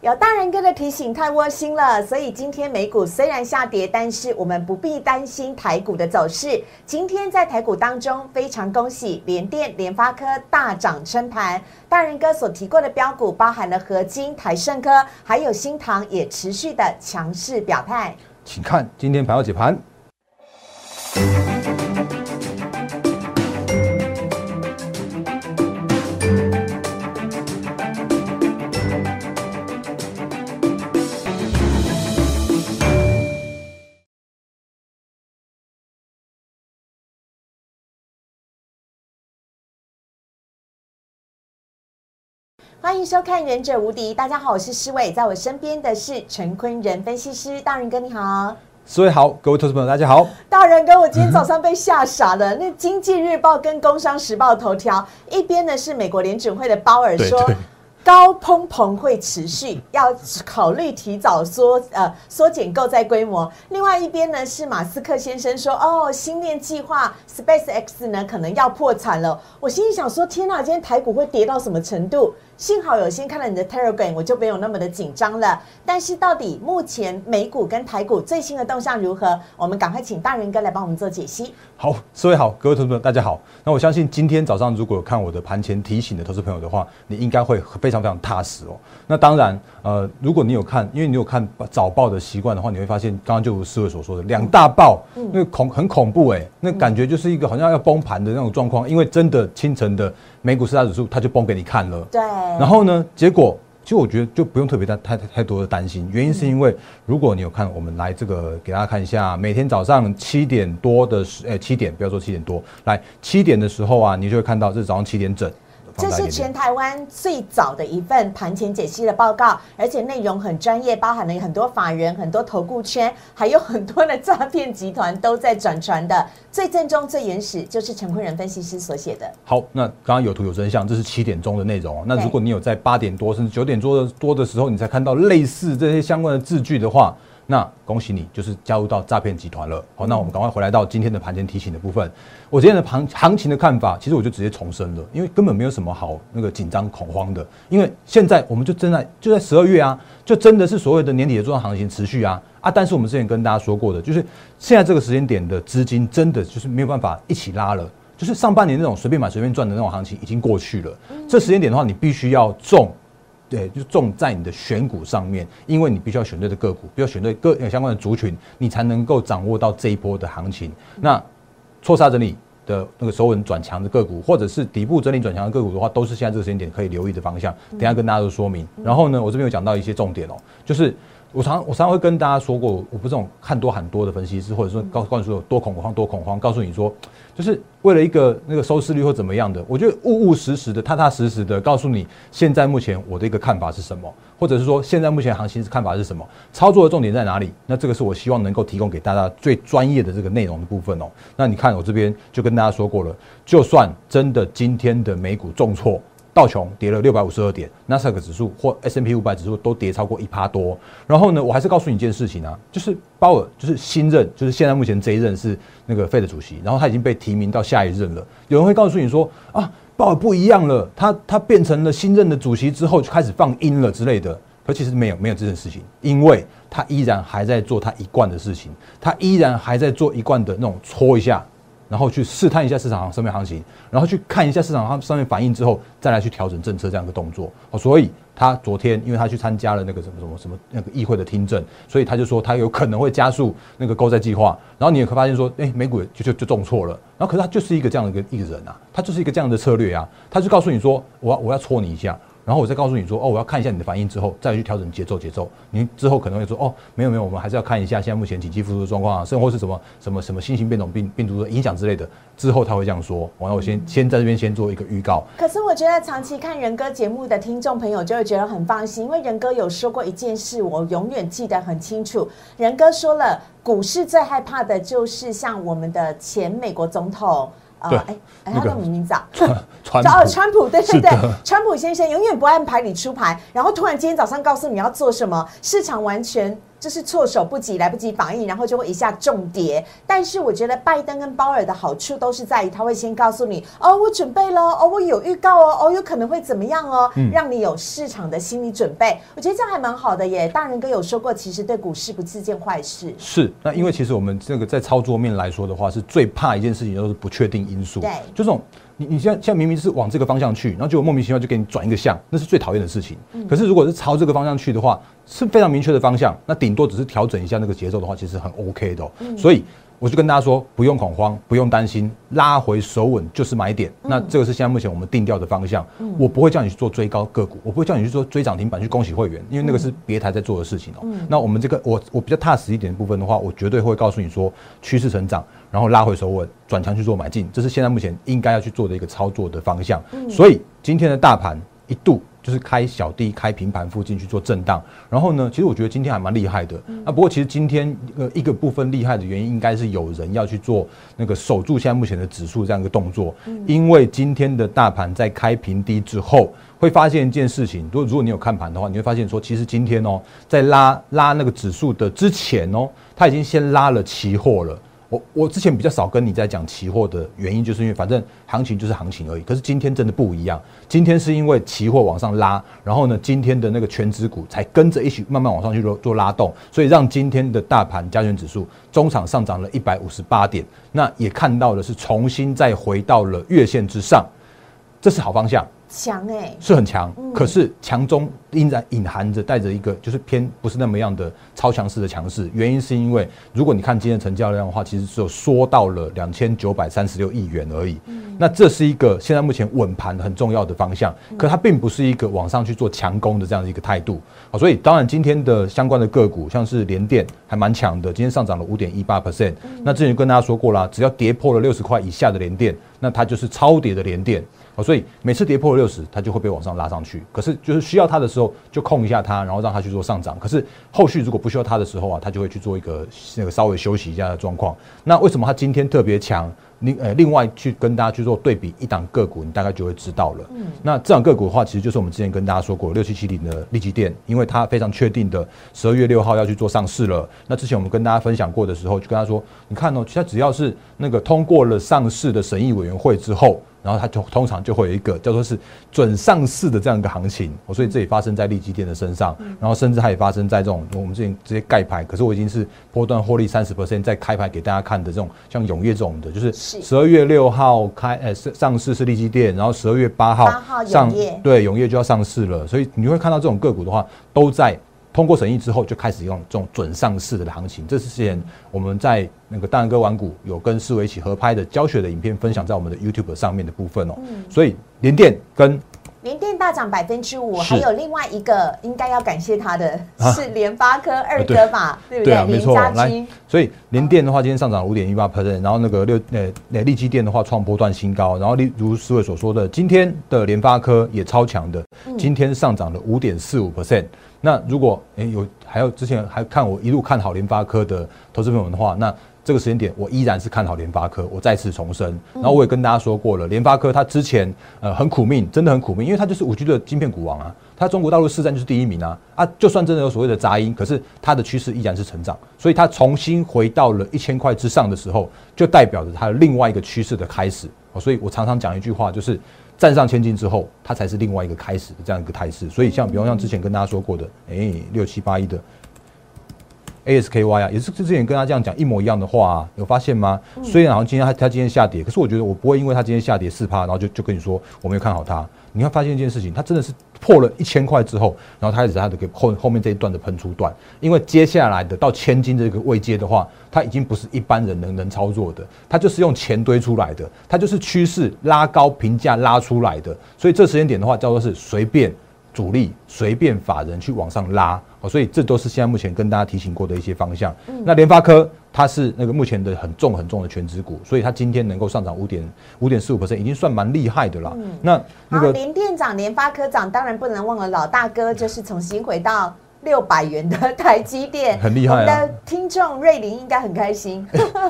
有大人哥的提醒，太窝心了。所以今天美股虽然下跌，但是我们不必担心台股的走势。今天在台股当中，非常恭喜联电、联发科大涨撑盘。大人哥所提过的标股，包含了合金、台盛科，还有新唐，也持续的强势表态。请看今天盘后解盘。欢迎收看《忍者无敌》，大家好，我是施伟，在我身边的是陈坤仁分析师，大人哥你好，四位好，各位投资朋友大家好，大人哥，我今天早上被吓傻了，那《经济日报》跟《工商时报》头条，一边呢是美国联准会的鲍尔说。高通膨会持续，要考虑提早缩呃缩减购债规模。另外一边呢是马斯克先生说，哦，星链计划 Space X 呢可能要破产了。我心里想说，天哪，今天台股会跌到什么程度？幸好有先看了你的 Telegram，我就没有那么的紧张了。但是到底目前美股跟台股最新的动向如何？我们赶快请大仁哥来帮我们做解析。好，四位好，各位投资朋友大家好。那我相信今天早上如果有看我的盘前提醒的投资朋友的话，你应该会非常非常踏实哦。那当然，呃，如果你有看，因为你有看早报的习惯的话，你会发现刚刚就如四位所说的两大报，那个恐很恐怖哎，那感觉就是一个好像要崩盘的那种状况。因为真的清晨的美股四大指数，它就崩给你看了。对。然后呢，结果其实我觉得就不用特别太太太多的担心，原因是因为如果你有看，我们来这个给大家看一下，每天早上七点多的时，诶，七点不要说七点多，来七点的时候啊，你就会看到这是早上七点整。这是全台湾最早的一份盘前解析的报告，而且内容很专业，包含了很多法人、很多投顾圈，还有很多的诈骗集团都在转传的。最正宗、最原始，就是陈坤仁分析师所写的。好，那刚刚有图有真相，这是七点钟的内容。那如果你有在八点多甚至九点多的多的时候，你才看到类似这些相关的字句的话。那恭喜你，就是加入到诈骗集团了。好，那我们赶快回来到今天的盘前提醒的部分。我今天的行行情的看法，其实我就直接重申了，因为根本没有什么好那个紧张恐慌的。因为现在我们就正在就在十二月啊，就真的是所谓的年底的重要行情持续啊啊！但是我们之前跟大家说过的，就是现在这个时间点的资金真的就是没有办法一起拉了，就是上半年那种随便买随便赚的那种行情已经过去了。这时间点的话，你必须要重。对，就重在你的选股上面，因为你必须要选对的个股，必须要选对各相关的族群，你才能够掌握到这一波的行情。那错杀整理的那个首稳转强的个股，或者是底部整理转强的个股的话，都是现在这个时间点可以留意的方向。等下跟大家都说明。然后呢，我这边有讲到一些重点哦，就是。我常我常常会跟大家说过，我不是这种看多喊多的分析师，或者说告告诉有多恐慌多恐慌，告诉你说，就是为了一个那个收视率或怎么样的。我觉得务务实实的、踏踏实实的告诉你，现在目前我的一个看法是什么，或者是说现在目前行情看法是什么，操作的重点在哪里？那这个是我希望能够提供给大家最专业的这个内容的部分哦。那你看我这边就跟大家说过了，就算真的今天的美股重挫。道琼跌了六百五十二点，纳斯达克指数或 S M P 五百指数都跌超过一趴多。然后呢，我还是告诉你一件事情啊，就是鲍尔就是新任，就是现在目前这一任是那个费的主席，然后他已经被提名到下一任了。有人会告诉你说啊，鲍尔不一样了，他他变成了新任的主席之后就开始放鹰了之类的。可其实没有没有这件事情，因为他依然还在做他一贯的事情，他依然还在做一贯的那种搓一下。然后去试探一下市场上面行情，然后去看一下市场上上面反应之后，再来去调整政策这样一个动作。哦，所以他昨天因为他去参加了那个什么什么什么那个议会的听证，所以他就说他有可能会加速那个购债计划。然后你也会发现说，哎，美股就就就中错了。然后可是他就是一个这样的一个一个人啊，他就是一个这样的策略啊，他就告诉你说，我要我要戳你一下。然后我再告诉你说，哦，我要看一下你的反应之后，再去调整节奏节奏。你之后可能会说，哦，没有没有，我们还是要看一下现在目前经济复苏的状况啊，甚或是什么什么什么新型变种病病毒的影响之类的。之后他会这样说，完了我先先在这边先做一个预告。可是我觉得长期看仁哥节目的听众朋友就会觉得很放心，因为仁哥有说过一件事，我永远记得很清楚。仁哥说了，股市最害怕的就是像我们的前美国总统。对，哎，他叫什么名字啊？川普川普，对对对，川普先生永远不按牌理出牌，然后突然今天早上告诉你要做什么，市场完全就是措手不及，来不及反应，然后就会一下重跌。但是我觉得拜登跟鲍尔的好处都是在于，他会先告诉你，哦，我准备了，哦，我有预告哦，哦，有可能会怎么样哦，让你有市场的心理准备。我觉得这样还蛮好的耶。大人哥有说过，其实对股市不是件坏事。是，那因为其实我们这个在操作面来说的话，是最怕一件事情，就是不确定因素。对，就这种。你你现在现在明明是往这个方向去，然后就莫名其妙就给你转一个向，那是最讨厌的事情。可是如果是朝这个方向去的话，是非常明确的方向，那顶多只是调整一下那个节奏的话，其实很 OK 的。所以。我就跟大家说，不用恐慌，不用担心，拉回手稳就是买点。那这个是现在目前我们定调的方向。我不会叫你去做追高个股，我不会叫你去做追涨停板去恭喜会员，因为那个是别台在做的事情哦。那我们这个我我比较踏实一点的部分的话，我绝对会告诉你说趋势成长，然后拉回手稳，转强去做买进，这是现在目前应该要去做的一个操作的方向。所以今天的大盘一度。就是开小低，开平盘附近去做震荡，然后呢，其实我觉得今天还蛮厉害的。啊，不过其实今天呃一个部分厉害的原因，应该是有人要去做那个守住现在目前的指数这样一个动作。因为今天的大盘在开平低之后，会发现一件事情。如果如果你有看盘的话，你会发现说，其实今天哦，在拉拉那个指数的之前哦，它已经先拉了期货了。我我之前比较少跟你在讲期货的原因，就是因为反正行情就是行情而已。可是今天真的不一样，今天是因为期货往上拉，然后呢，今天的那个全指股才跟着一起慢慢往上去做做拉动，所以让今天的大盘加权指数中场上涨了一百五十八点，那也看到的是重新再回到了月线之上，这是好方向。强哎，是很强，可是强中依然隐含着带着一个就是偏不是那么样的超强势的强势。原因是因为如果你看今天成交量的话，其实只有缩到了两千九百三十六亿元而已。那这是一个现在目前稳盘很重要的方向，可它并不是一个往上去做强攻的这样的一个态度。好，所以当然今天的相关的个股，像是联电还蛮强的，今天上涨了五点一八 percent。那之前跟大家说过啦，只要跌破了六十块以下的联电，那它就是超跌的联电。所以每次跌破六十，它就会被往上拉上去。可是就是需要它的时候，就控一下它，然后让它去做上涨。可是后续如果不需要它的时候啊，它就会去做一个那个稍微休息一下的状况。那为什么它今天特别强？另呃，另外去跟大家去做对比一档个股，你大概就会知道了。嗯，那这档个股的话，其实就是我们之前跟大家说过六七七零的利基电，因为它非常确定的十二月六号要去做上市了。那之前我们跟大家分享过的时候，就跟他说，你看哦，其实只要是那个通过了上市的审议委员会之后。然后它就通常就会有一个叫做是准上市的这样一个行情，所以这也发生在利基店的身上，然后甚至它也发生在这种我们之前直接盖牌，可是我已经是波段获利三十 percent 在开牌给大家看的这种像永业这种的，就是十二月六号开呃上上市是利基店，然后十二月八号上对永业就要上市了，所以你会看到这种个股的话都在。通过审议之后，就开始用这种准上市的行情。这是之前我们在那个大安哥玩股有跟思维一起合拍的教学的影片分享在我们的 YouTube 上面的部分哦。所以联电跟联电大涨百分之五，还有另外一个应该要感谢他的是联发科二哥吧？对不对？没错。来，所以联电的话今天上涨五点一八 percent，然后那个六呃呃利基电的话创波段新高，然后例如思维所说的，今天的联发科也超强的，今天上涨了五点四五 percent。那如果诶有还有之前还看我一路看好联发科的投资朋友们的话，那这个时间点我依然是看好联发科，我再次重申。然后我也跟大家说过了，联发科它之前呃很苦命，真的很苦命，因为它就是五 G 的晶片股王啊，它中国大陆市占就是第一名啊啊，就算真的有所谓的杂音，可是它的趋势依然是成长，所以它重新回到了一千块之上的时候，就代表着它的另外一个趋势的开始。所以我常常讲一句话，就是。站上千金之后，它才是另外一个开始的这样一个态势。所以像比方像之前跟大家说过的，哎，六七八一的 ASKY 啊，也是之前跟他这样讲一模一样的话，有发现吗？虽然好像今天他他今天下跌，可是我觉得我不会因为他今天下跌四趴，然后就就跟你说我没有看好它。你会发现一件事情，它真的是破了一千块之后，然后它开始它的给后后面这一段的喷出段，因为接下来的到千金这个位阶的话，它已经不是一般人能能操作的，它就是用钱堆出来的，它就是趋势拉高评价拉出来的，所以这时间点的话叫做是随便。主力随便法人去往上拉，哦，所以这都是现在目前跟大家提醒过的一些方向。那联发科它是那个目前的很重很重的全指股，所以它今天能够上涨五点五点四五 percent，已经算蛮厉害的了。那那个联电涨，联发科涨，当然不能忘了老大哥，就是重新回到六百元的台积电，很厉害。我们的听众瑞林应该很开心。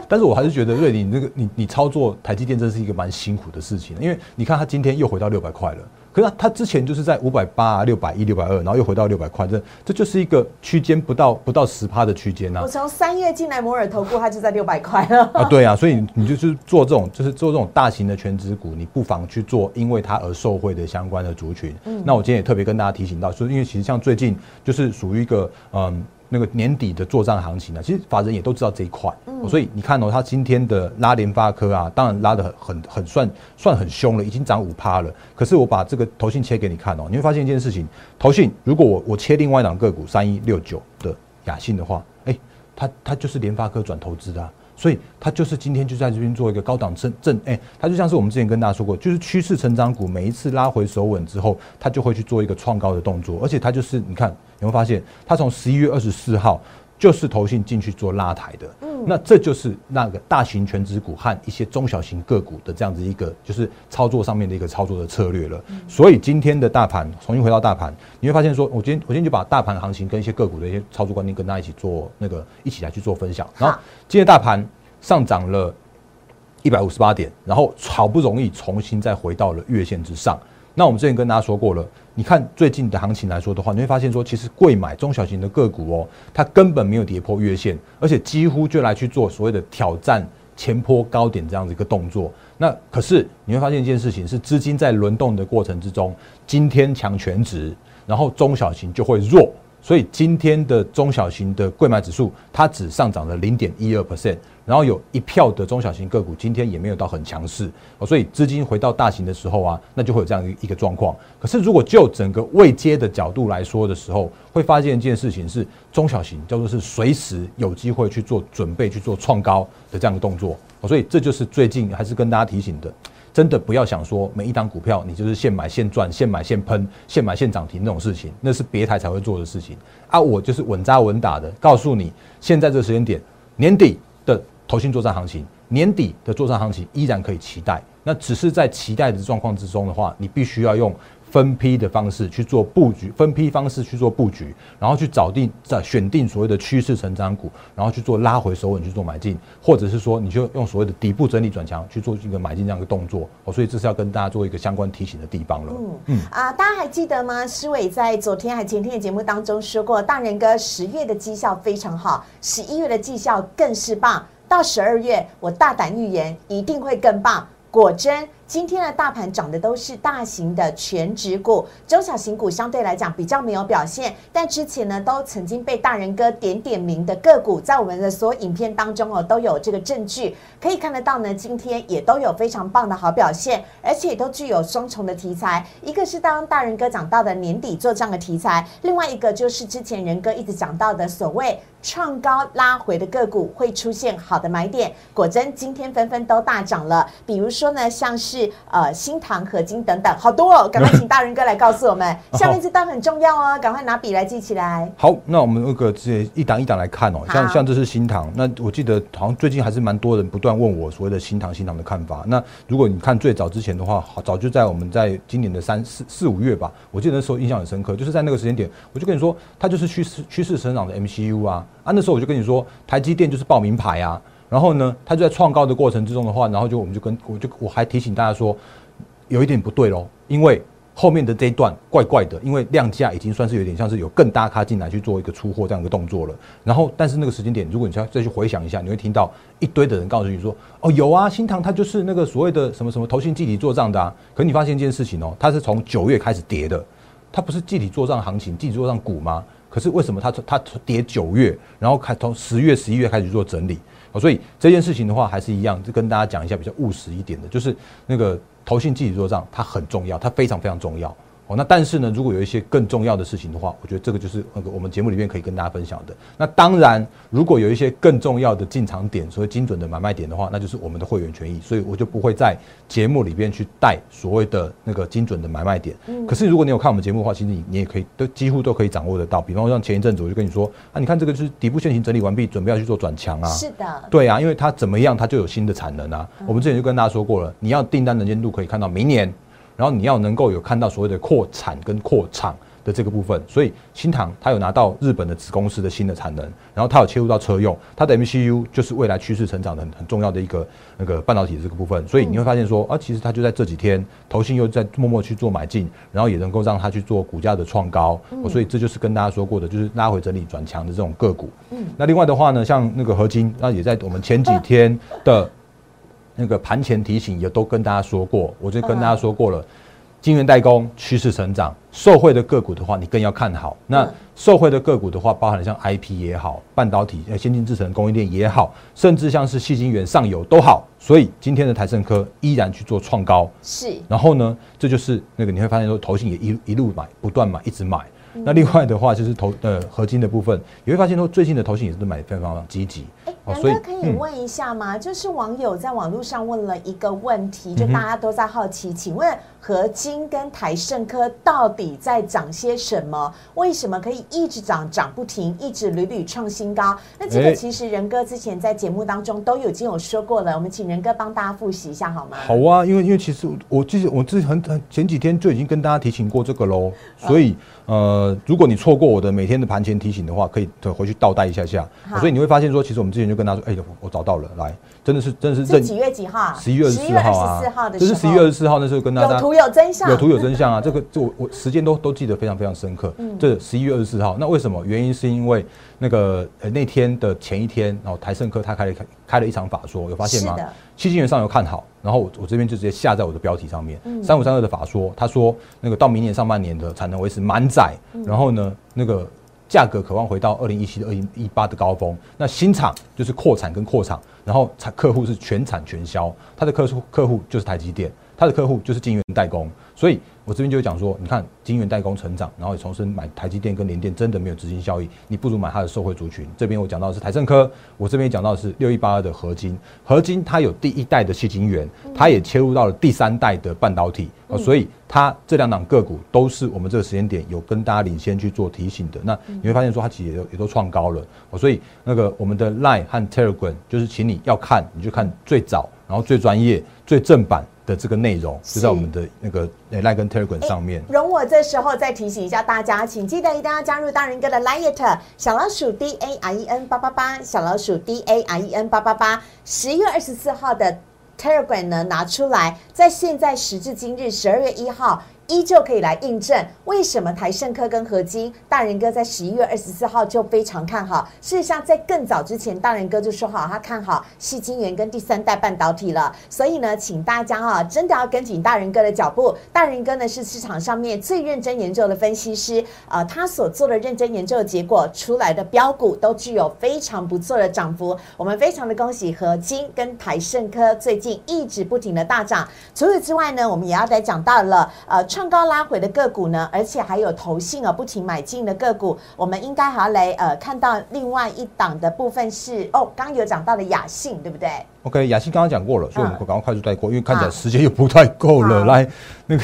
但是我还是觉得瑞林那个你你操作台积电真是一个蛮辛苦的事情，因为你看它今天又回到六百块了。可是它之前就是在五百八、六百一、六百二，然后又回到六百块，这这就是一个区间不到不到十趴的区间呐。我从三月进来摩尔投顾，它就在六百块了。啊，对啊，所以你就是做这种，就是做这种大型的全职股，你不妨去做，因为它而受惠的相关的族群。嗯，那我今天也特别跟大家提醒到，说因为其实像最近就是属于一个嗯。那个年底的做账行情呢，其实法人也都知道这一块，所以你看哦，他今天的拉联发科啊，当然拉的很很很算算很凶了，已经涨五趴了。可是我把这个头信切给你看哦，你会发现一件事情，头信如果我我切另外一档个股三一六九的雅信的话，哎，它它就是联发科转投资的，所以它就是今天就在这边做一个高档震震，哎，它就像是我们之前跟大家说过，就是趋势成长股，每一次拉回手稳之后，它就会去做一个创高的动作，而且它就是你看。有没有发现，它从十一月二十四号就是投信进去做拉抬的，嗯，那这就是那个大型全职股和一些中小型个股的这样子一个就是操作上面的一个操作的策略了。所以今天的大盘重新回到大盘，你会发现说，我今天我今天就把大盘行情跟一些个股的一些操作观念跟大家一起做那个一起来去做分享。然后今天大盘上涨了一百五十八点，然后好不容易重新再回到了月线之上。那我们之前跟大家说过了。你看最近的行情来说的话，你会发现说，其实贵买中小型的个股哦，它根本没有跌破月线，而且几乎就来去做所谓的挑战前坡高点这样子一个动作。那可是你会发现一件事情，是资金在轮动的过程之中，今天强全值，然后中小型就会弱。所以今天的中小型的贵买指数，它只上涨了零点一二 percent，然后有一票的中小型个股今天也没有到很强势，所以资金回到大型的时候啊，那就会有这样一个状况。可是如果就整个未接的角度来说的时候，会发现一件事情是，中小型叫做是随时有机会去做准备去做创高的这样的动作，所以这就是最近还是跟大家提醒的。真的不要想说每一档股票你就是现买现赚、现买现喷、现买现涨停那种事情，那是别台才会做的事情啊！我就是稳扎稳打的，告诉你，现在这个时间点，年底的投信作战行情，年底的作战行情依然可以期待。那只是在期待的状况之中的话，你必须要用。分批的方式去做布局，分批方式去做布局，然后去找定、在选定所谓的趋势成长股，然后去做拉回手稳去做买进，或者是说你就用所谓的底部整理转强去做一个买进这样一个动作。哦，所以这是要跟大家做一个相关提醒的地方了。嗯嗯啊，大家还记得吗？施伟在昨天还前天的节目当中说过，大人哥十月的绩效非常好，十一月的绩效更是棒，到十二月我大胆预言一定会更棒。果真，今天的大盘涨的都是大型的全指股，中小型股相对来讲比较没有表现。但之前呢，都曾经被大人哥点点名的个股，在我们的所有影片当中哦，都有这个证据可以看得到呢。今天也都有非常棒的好表现，而且都具有双重的题材。一个是当大人哥讲到的年底做账的题材，另外一个就是之前人哥一直讲到的所谓。创高拉回的个股会出现好的买点，果真今天纷纷都大涨了。比如说呢，像是呃新唐、合金等等，好多哦。赶快请大人哥来告诉我们，下面这单很重要哦，赶快拿笔来记起来。好，那我们那个直接一档一档来看哦。像像这是新唐，那我记得好像最近还是蛮多人不断问我所谓的新唐、新唐的看法。那如果你看最早之前的话，早就在我们在今年的三四四五月吧，我记得那时候印象很深刻，就是在那个时间点，我就跟你说，它就是趋势趋势成长的 MCU 啊。啊，那时候我就跟你说，台积电就是报名牌啊。然后呢，它就在创高的过程之中的话，然后就我们就跟我就我还提醒大家说，有一点不对喽，因为后面的这一段怪怪的，因为量价已经算是有点像是有更大咖进来去做一个出货这样一个动作了。然后，但是那个时间点，如果你再再去回想一下，你会听到一堆的人告诉你说，哦，有啊，新塘它就是那个所谓的什么什么投信集体做账的啊。可你发现一件事情哦，它是从九月开始跌的，它不是集体做账行情，集体做账股吗？可是为什么它它跌九月，然后开从十月十一月开始做整理所以这件事情的话还是一样，就跟大家讲一下比较务实一点的，就是那个投信记体做账，它很重要，它非常非常重要。哦，那但是呢，如果有一些更重要的事情的话，我觉得这个就是那个我们节目里面可以跟大家分享的。那当然，如果有一些更重要的进场点，所谓精准的买卖点的话，那就是我们的会员权益，所以我就不会在节目里边去带所谓的那个精准的买卖点。嗯。可是如果你有看我们节目的话，其实你你也可以都几乎都可以掌握得到。比方说像前一阵子我就跟你说啊，你看这个就是底部线型整理完毕，准备要去做转强啊。是的。对啊，因为它怎么样，它就有新的产能啊。我们之前就跟大家说过了，你要订单能见度可以看到明年。然后你要能够有看到所谓的扩产跟扩厂，的这个部分，所以新唐它有拿到日本的子公司的新的产能，然后它有切入到车用，它的 MCU 就是未来趋势成长的很很重要的一个那个半导体的这个部分，所以你会发现说啊，其实它就在这几天，投信又在默默去做买进，然后也能够让它去做股价的创高，所以这就是跟大家说过的，就是拉回整理转强的这种个股。嗯，那另外的话呢，像那个合金，那也在我们前几天的那个盘前提醒也都跟大家说过，我就跟大家说过了。晶圆代工趋势成长，受惠的个股的话，你更要看好。那受惠的个股的话，包含了像 IP 也好，半导体、呃先进制程供应链也好，甚至像是细晶圆上游都好。所以今天的台盛科依然去做创高。是。然后呢，这就是那个你会发现说，投信也一一路买，不断买，一直买。那另外的话就是投呃合金的部分，你会发现说最近的投信也是买非常积极。杨哥可以问一下吗？就是网友在网络上问了一个问题，就大家都在好奇，请问合金跟台盛科到底在涨些什么？为什么可以一直涨涨不停，一直屡屡创新高？那这个其实仁哥之前在节目当中都有已经有说过了，我们请仁哥帮大家复习一下好吗？好啊，因为因为其实我之前我之前很很前几天就已经跟大家提醒过这个喽，所以呃，如果你错过我的每天的盘前提醒的话，可以回去倒带一下下。所以你会发现说，其实我们之前就跟他说，哎，我找到了，来，真的是，真的是。这几月几号？十一月二十四号啊。这是十一月二十四号那时候跟大家。有图有真相。有图有真相啊！这个，这我我时间都都记得非常非常深刻。嗯。这十一月二十四号，那为什么？原因是因为那个呃那天的前一天，然后台盛科他开了开开了一场法说，有发现吗？七星元上游看好，然后我我这边就直接下在我的标题上面。三五三二的法说，他说那个到明年上半年的产能维持满载，然后呢那个。价格渴望回到二零一七、二零一八的高峰。那新厂就是扩产跟扩厂，然后产客户是全产全销，他的客户客户就是台积电，他的客户就是晶圆代工，所以。我这边就讲说，你看晶圆代工成长，然后也重新买台积电跟联电，真的没有资金效益，你不如买它的受惠族群。这边我讲到的是台盛科，我这边讲到的是六一八二的合金，合金它有第一代的细晶圆，它也切入到了第三代的半导体，所以它这两档个股都是我们这个时间点有跟大家领先去做提醒的。那你会发现说它其实也也都创高了，所以那个我们的 Line 和 Telegram 就是请你要看，你就看最早，然后最专业、最正版。的这个内容就在我们的那个 Line 跟 Telegram 上面。容我这时候再提醒一下大家，请记得一定要加入大人哥的 Line 小老鼠 D A I E N 八八八，小老鼠 D A I E N 八八八。十月二十四号的 Telegram 呢拿出来，在现在时至今日十二月一号。依旧可以来印证为什么台盛科跟合金大人哥在十一月二十四号就非常看好。事实上，在更早之前，大人哥就说好他看好细晶圆跟第三代半导体了。所以呢，请大家啊，真的要跟紧大人哥的脚步。大人哥呢是市场上面最认真研究的分析师，呃，他所做的认真研究的结果出来的标股都具有非常不错的涨幅。我们非常的恭喜合金跟台盛科最近一直不停的大涨。除此之外呢，我们也要再讲到了呃。创高拉回的个股呢，而且还有投信啊不停买进的个股，我们应该还要来呃看到另外一档的部分是哦，刚有讲到的雅信，对不对？OK，雅信刚刚讲过了，所以我们赶快快速带过，因为看起来时间又不太够了。来，那个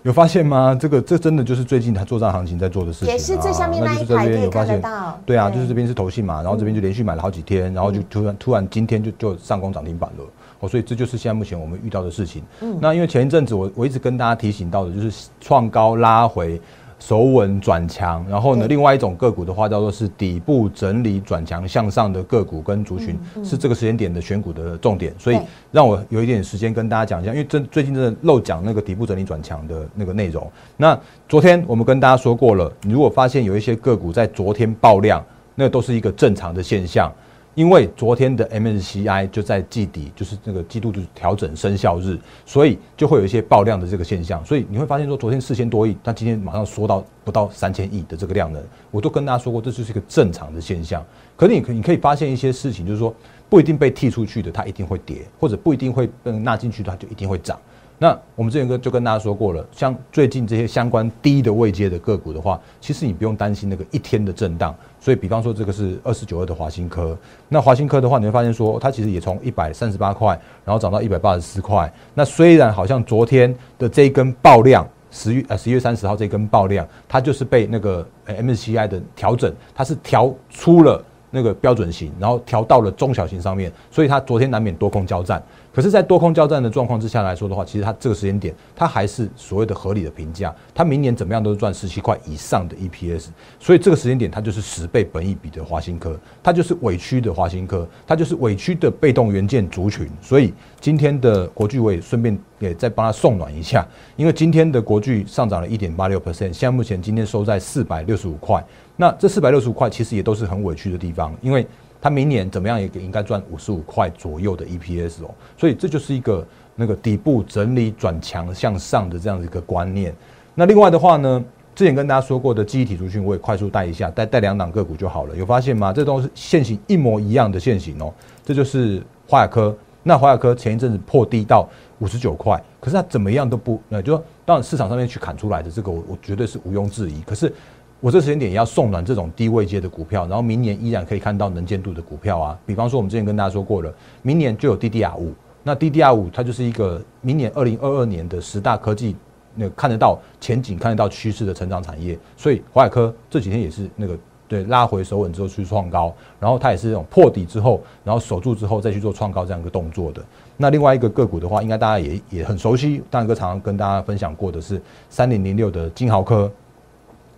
有发现吗？这个这真的就是最近他做账行情在做的事情，也是最下面那一排有发现到。对啊，就是这边是投信嘛，然后这边就连续买了好几天，然后就突然突然今天就就上攻涨停板了。哦，所以这就是现在目前我们遇到的事情。嗯，那因为前一阵子我我一直跟大家提醒到的，就是创高拉回，守稳转强。然后呢，另外一种个股的话，叫做是底部整理转强向上的个股跟族群，是这个时间点的选股的重点。所以让我有一点时间跟大家讲一下，因为真最近真的漏讲那个底部整理转强的那个内容。那昨天我们跟大家说过了，你如果发现有一些个股在昨天爆量，那都是一个正常的现象。因为昨天的 MSCI 就在季底，就是那个季度的调整生效日，所以就会有一些爆量的这个现象。所以你会发现说，昨天四千多亿，但今天马上缩到不到三千亿的这个量能，我都跟大家说过，这就是一个正常的现象。可是你可你可以发现一些事情，就是说不一定被剔出去的，它一定会跌，或者不一定会被纳进去的，它就一定会涨。那我们之前跟就跟大家说过了，像最近这些相关低的位阶的个股的话，其实你不用担心那个一天的震荡。所以，比方说这个是二四九二的华新科，那华新科的话，你会发现说它其实也从一百三十八块，然后涨到一百八十四块。那虽然好像昨天的这一根爆量，十月呃十月三十号这根爆量，它就是被那个 MSCI 的调整，它是调出了那个标准型，然后调到了中小型上面，所以它昨天难免多空交战。可是，在多空交战的状况之下来说的话，其实它这个时间点，它还是所谓的合理的评价。它明年怎么样都是赚十七块以上的 EPS，所以这个时间点它就是十倍本益比的华新科，它就是委屈的华新科，它就是委屈的被动元件族群。所以今天的国巨我也顺便也再帮它送暖一下，因为今天的国巨上涨了一点八六 percent，现在目前今天收在四百六十五块。那这四百六十五块其实也都是很委屈的地方，因为。它明年怎么样也应该赚五十五块左右的 EPS 哦，所以这就是一个那个底部整理转强向上的这样的一个观念。那另外的话呢，之前跟大家说过的记忆体族群，我也快速带一下，带带两档个股就好了。有发现吗？这都是线型一模一样的线型哦。这就是华亚科，那华亚科前一阵子破低到五十九块，可是它怎么样都不，那，就说当然市场上面去砍出来的这个，我我绝对是毋庸置疑。可是。我这时间点也要送暖这种低位阶的股票，然后明年依然可以看到能见度的股票啊。比方说，我们之前跟大家说过了，明年就有 DDR 五，那 DDR 五它就是一个明年二零二二年的十大科技那看得到前景、看得到趋势的成长产业。所以华海科这几天也是那个对拉回手稳之后去创高，然后它也是这种破底之后，然后守住之后再去做创高这样一个动作的。那另外一个个股的话，应该大家也也很熟悉，大哥常常跟大家分享过的是三零零六的金豪科。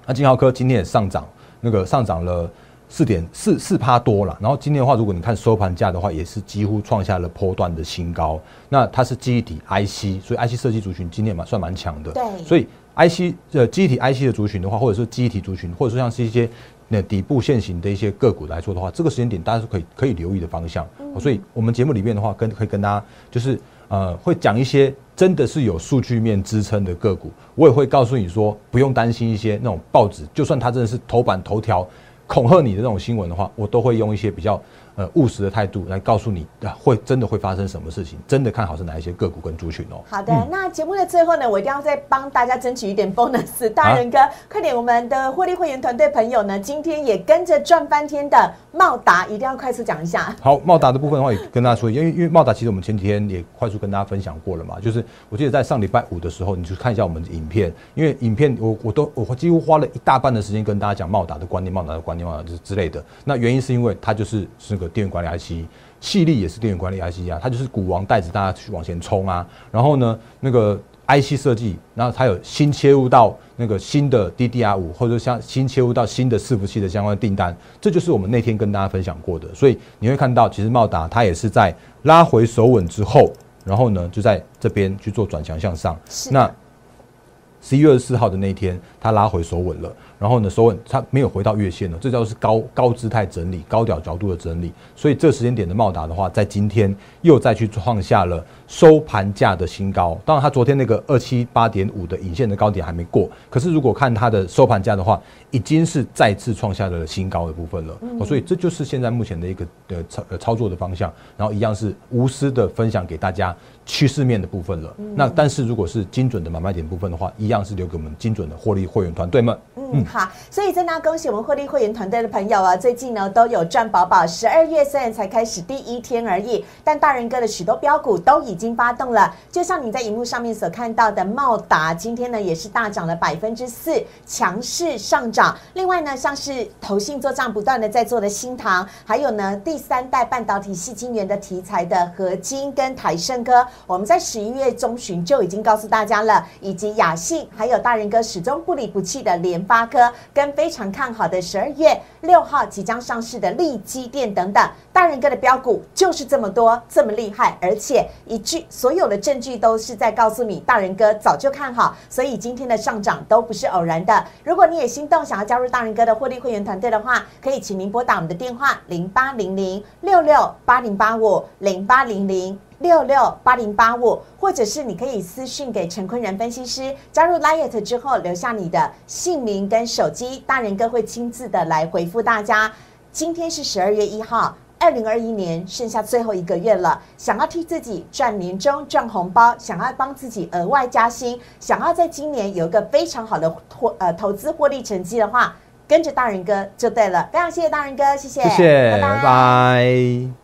那金豪科今天也上涨，那个上涨了四点四四趴多了。然后今天的话，如果你看收盘价的话，也是几乎创下了波段的新高。那它是记忆体 IC，所以 IC 设计族群今天蛮算蛮强的。对。所以 IC 呃记忆体 IC 的族群的话，或者是记忆体族群，或者说像是一些那底部现行的一些个股来说的话，这个时间点大家是可以可以留意的方向。所以我们节目里面的话，跟可以跟大家就是呃会讲一些。真的是有数据面支撑的个股，我也会告诉你说，不用担心一些那种报纸，就算它真的是头版头条恐吓你的那种新闻的话，我都会用一些比较。呃，务实的态度来告诉你，会真的会发生什么事情？真的看好是哪一些个股跟族群哦。好的，那节目的最后呢，我一定要再帮大家争取一点 bonus。大人哥，快点，我们的获利会员团队朋友呢，今天也跟着赚翻天的茂达，一定要快速讲一下。好，茂达的部分的话，也跟大家说，因为因为茂达其实我们前几天也快速跟大家分享过了嘛，就是我记得在上礼拜五的时候，你去看一下我们的影片，因为影片我我都我几乎花了一大半的时间跟大家讲茂达的观念、茂达的观念、茂达之之类的。那原因是因为它就是是个电源管理 IC。细粒也是电源管理 IC 啊，它就是股王带着大家去往前冲啊。然后呢，那个 IC 设计，然后它有新切入到那个新的 DDR 五，或者像新切入到新的伺服器的相关订单，这就是我们那天跟大家分享过的。所以你会看到，其实茂达它也是在拉回手稳之后，然后呢就在这边去做转强向上。那十一月二十四号的那一天，它拉回手稳了。然后呢，收稳，它没有回到月线了，这叫是高高姿态整理、高屌角度的整理。所以这时间点的茂达的话，在今天又再去创下了收盘价的新高。当然，它昨天那个二七八点五的引线的高点还没过，可是如果看它的收盘价的话，已经是再次创下了新高的部分了。所以这就是现在目前的一个呃操操作的方向。然后一样是无私的分享给大家趋势面的部分了。那但是如果是精准的买卖点部分的话，一样是留给我们精准的获利会员团队们。嗯。好，所以真的要恭喜我们获利会员团队的朋友啊！最近呢都有赚饱饱。十二月虽然才开始第一天而已，但大人哥的许多标股都已经发动了。就像你在荧幕上面所看到的茂达，今天呢也是大涨了百分之四，强势上涨。另外呢，像是投信做账不断的在做的新塘，还有呢第三代半导体系晶圆的题材的合金跟台盛科，我们在十一月中旬就已经告诉大家了，以及雅信，还有大人哥始终不离不弃的联发。科跟非常看好的十二月六号即将上市的利基电等等，大人哥的标股就是这么多，这么厉害，而且一句所有的证据都是在告诉你，大人哥早就看好，所以今天的上涨都不是偶然的。如果你也心动想要加入大人哥的获利会员团队的话，可以请您拨打我们的电话零八零零六六八零八五零八零零。六六八零八五，或者是你可以私信给陈坤仁分析师，加入 Liet 之后留下你的姓名跟手机，大人哥会亲自的来回复大家。今天是十二月一号，二零二一年剩下最后一个月了，想要替自己赚年终赚红包，想要帮自己额外加薪，想要在今年有一个非常好的获呃投资获利成绩的话，跟着大人哥就对了。非常谢谢大人哥，谢谢，谢谢，拜拜。